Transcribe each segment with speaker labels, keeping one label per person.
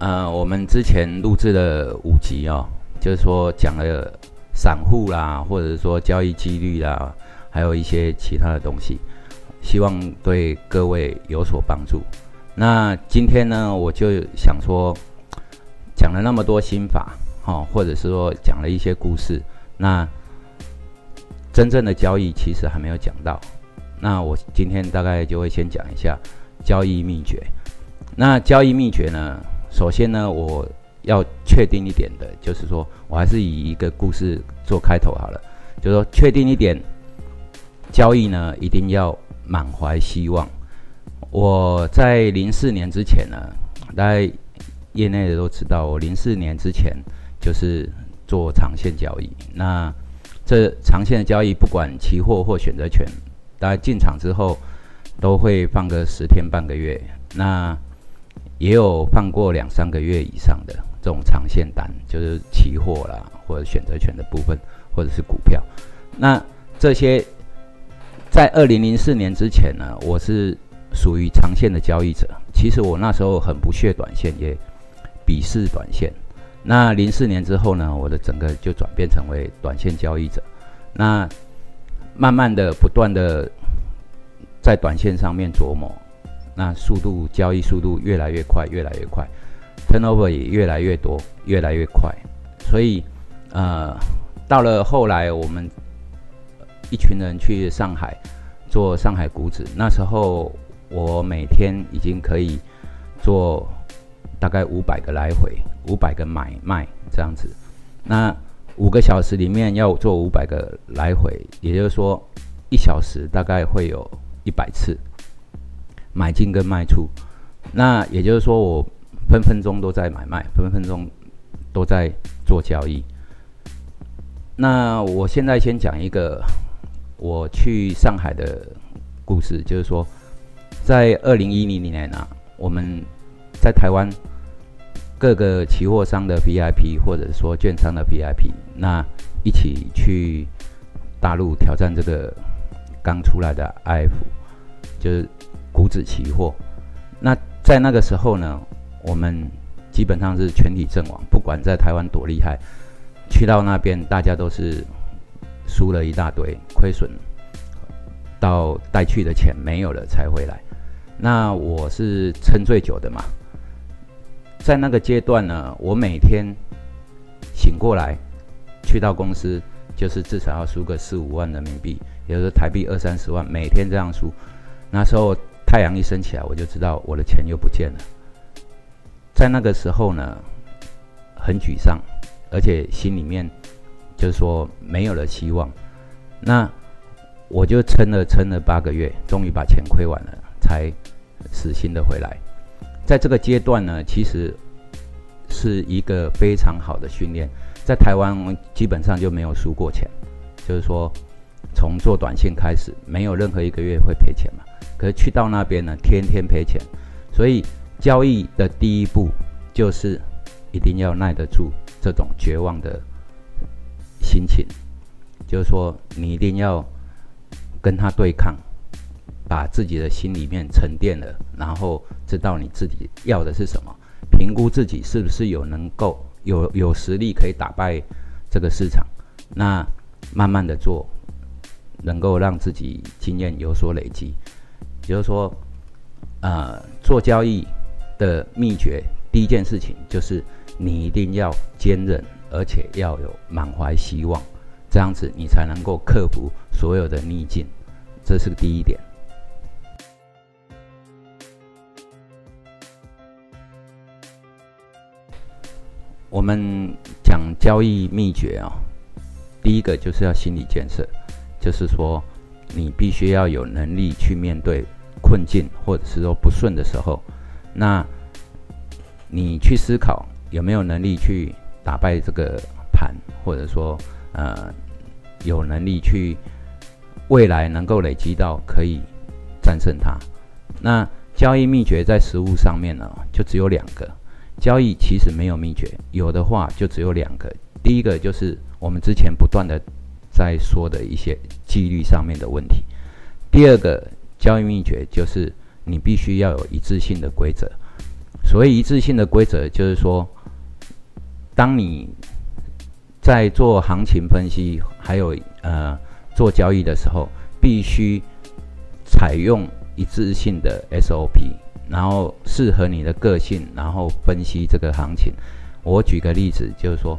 Speaker 1: 呃，我们之前录制了五集哦，就是说讲了散户啦，或者说交易几率啦，还有一些其他的东西，希望对各位有所帮助。那今天呢，我就想说，讲了那么多心法，哈，或者是说讲了一些故事，那真正的交易其实还没有讲到。那我今天大概就会先讲一下交易秘诀。那交易秘诀呢，首先呢，我要确定一点的，就是说我还是以一个故事做开头好了，就是说确定一点，交易呢一定要满怀希望。我在零四年之前呢，大家业内的都知道，我零四年之前就是做长线交易。那这长线的交易，不管期货或选择权，大家进场之后都会放个十天半个月，那也有放过两三个月以上的这种长线单，就是期货啦或者选择权的部分，或者是股票。那这些在二零零四年之前呢，我是。属于长线的交易者，其实我那时候很不屑短线，也鄙视短线。那零四年之后呢，我的整个就转变成为短线交易者。那慢慢的、不断的在短线上面琢磨，那速度交易速度越来越快，越来越快，turnover 也越来越多，越来越快。所以，呃，到了后来，我们一群人去上海做上海股指，那时候。我每天已经可以做大概五百个来回，五百个买卖这样子。那五个小时里面要做五百个来回，也就是说一小时大概会有一百次买进跟卖出。那也就是说我分分钟都在买卖，分分钟都在做交易。那我现在先讲一个我去上海的故事，就是说。在二零一零年啊，我们在台湾各个期货商的 VIP 或者说券商的 VIP，那一起去大陆挑战这个刚出来的 IF，就是股指期货。那在那个时候呢，我们基本上是全体阵亡，不管在台湾多厉害，去到那边大家都是输了一大堆，亏损到带去的钱没有了才回来。那我是撑最久的嘛，在那个阶段呢，我每天醒过来，去到公司，就是至少要输个四五万人民币，也就是台币二三十万，每天这样输。那时候太阳一升起来，我就知道我的钱又不见了。在那个时候呢，很沮丧，而且心里面就是说没有了希望。那我就撑了撑了八个月，终于把钱亏完了。才死心的回来，在这个阶段呢，其实是一个非常好的训练。在台湾基本上就没有输过钱，就是说从做短线开始，没有任何一个月会赔钱嘛。可是去到那边呢，天天赔钱。所以交易的第一步就是一定要耐得住这种绝望的心情，就是说你一定要跟他对抗。把自己的心里面沉淀了，然后知道你自己要的是什么，评估自己是不是有能够有有实力可以打败这个市场，那慢慢的做，能够让自己经验有所累积。也就是说，呃，做交易的秘诀，第一件事情就是你一定要坚韧，而且要有满怀希望，这样子你才能够克服所有的逆境，这是第一点。我们讲交易秘诀啊，第一个就是要心理建设，就是说你必须要有能力去面对困境，或者是说不顺的时候，那你去思考有没有能力去打败这个盘，或者说呃有能力去未来能够累积到可以战胜它。那交易秘诀在实物上面呢，就只有两个。交易其实没有秘诀，有的话就只有两个。第一个就是我们之前不断的在说的一些纪律上面的问题。第二个交易秘诀就是你必须要有一致性的规则。所谓一致性的规则，就是说，当你在做行情分析，还有呃做交易的时候，必须采用一致性的 SOP，然后适合你的个性，然后分析这个行情。我举个例子，就是说，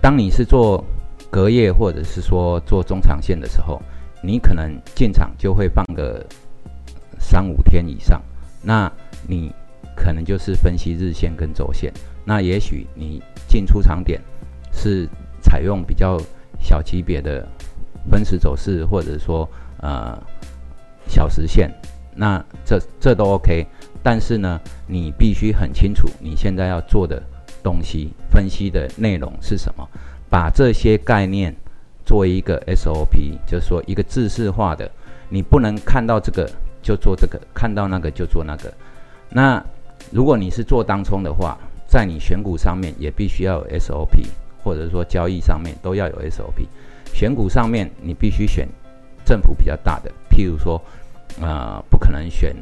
Speaker 1: 当你是做隔夜或者是说做中长线的时候，你可能进场就会放个三五天以上，那你可能就是分析日线跟周线。那也许你进出场点是采用比较小级别的分时走势，或者说呃小时线，那这这都 OK。但是呢，你必须很清楚你现在要做的东西分析的内容是什么，把这些概念做一个 SOP，就是说一个制式化的，你不能看到这个就做这个，看到那个就做那个。那如果你是做当冲的话，在你选股上面也必须要有 SOP，或者说交易上面都要有 SOP。选股上面你必须选振幅比较大的，譬如说，呃，不可能选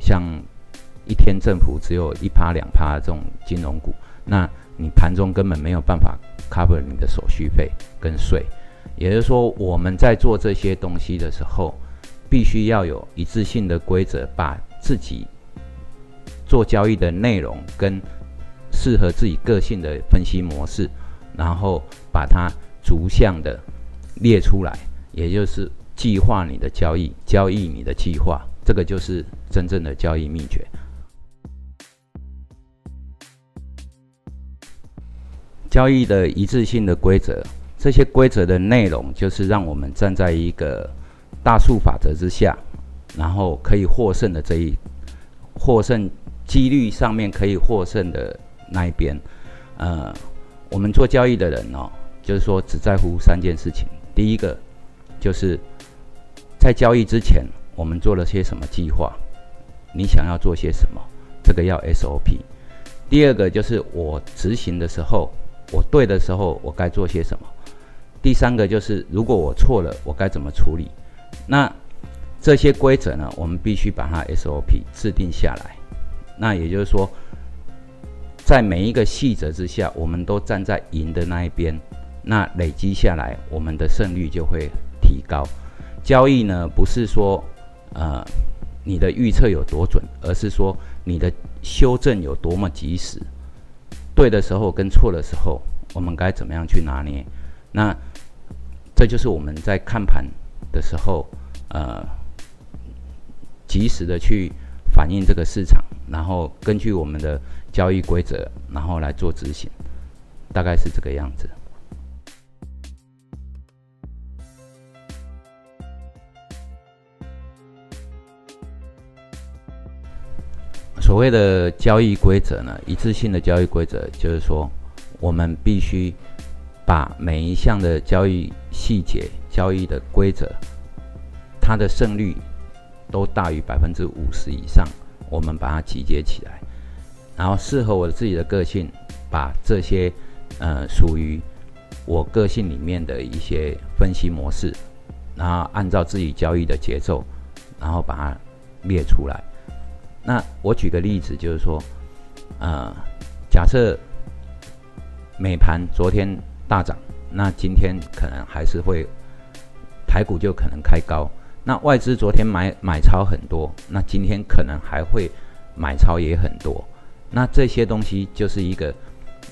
Speaker 1: 像。一天振幅只有一趴两趴这种金融股，那你盘中根本没有办法 cover 你的手续费跟税。也就是说，我们在做这些东西的时候，必须要有一致性的规则，把自己做交易的内容跟适合自己个性的分析模式，然后把它逐项的列出来，也就是计划你的交易，交易你的计划，这个就是真正的交易秘诀。交易的一致性的规则，这些规则的内容就是让我们站在一个大数法则之下，然后可以获胜的这一获胜几率上面可以获胜的那一边。呃，我们做交易的人哦，就是说只在乎三件事情。第一个就是在交易之前，我们做了些什么计划？你想要做些什么？这个要 SOP。第二个就是我执行的时候。我对的时候，我该做些什么？第三个就是，如果我错了，我该怎么处理？那这些规则呢？我们必须把它 SOP 制定下来。那也就是说，在每一个细则之下，我们都站在赢的那一边。那累积下来，我们的胜率就会提高。交易呢，不是说呃你的预测有多准，而是说你的修正有多么及时。对的时候跟错的时候，我们该怎么样去拿捏？那这就是我们在看盘的时候，呃，及时的去反映这个市场，然后根据我们的交易规则，然后来做执行，大概是这个样子。所谓的交易规则呢，一致性的交易规则就是说，我们必须把每一项的交易细节、交易的规则，它的胜率都大于百分之五十以上，我们把它集结起来，然后适合我自己的个性，把这些呃属于我个性里面的一些分析模式，然后按照自己交易的节奏，然后把它列出来。那我举个例子，就是说，呃，假设美盘昨天大涨，那今天可能还是会台股就可能开高。那外资昨天买买超很多，那今天可能还会买超也很多。那这些东西就是一个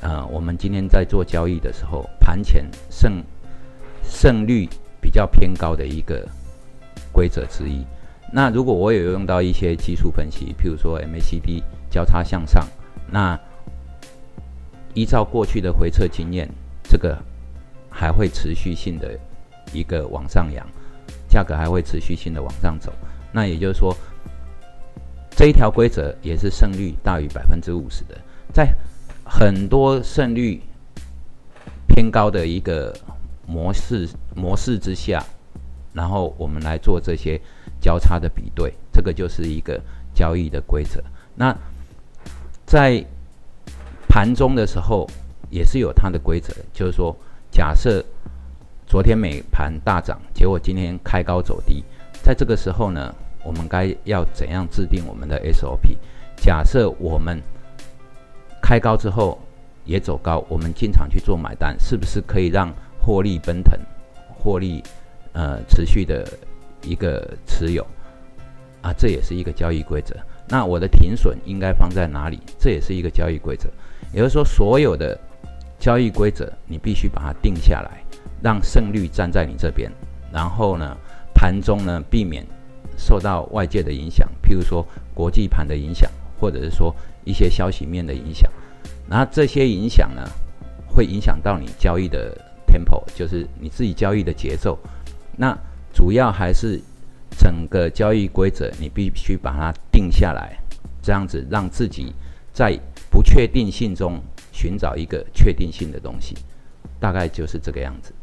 Speaker 1: 呃，我们今天在做交易的时候，盘前胜胜率比较偏高的一个规则之一。那如果我有用到一些技术分析，譬如说 MACD 交叉向上，那依照过去的回测经验，这个还会持续性的一个往上扬，价格还会持续性的往上走。那也就是说，这一条规则也是胜率大于百分之五十的，在很多胜率偏高的一个模式模式之下，然后我们来做这些。交叉的比对，这个就是一个交易的规则。那在盘中的时候，也是有它的规则，就是说，假设昨天美盘大涨，结果今天开高走低，在这个时候呢，我们该要怎样制定我们的 SOP？假设我们开高之后也走高，我们经常去做买单，是不是可以让获利奔腾，获利呃持续的一个持有啊？这也是一个交易规则。那我的停损应该放在哪里？这也是一个交易规则。也就是说，所有的交易规则你必须把它定下来，让胜率站在你这边。然后呢，盘中呢避免受到外界的影响，譬如说国际盘的影响，或者是说一些消息面的影响。然后这些影响呢，会影响到你交易的 tempo，就是你自己交易的节奏。那主要还是。整个交易规则，你必须把它定下来，这样子让自己在不确定性中寻找一个确定性的东西，大概就是这个样子。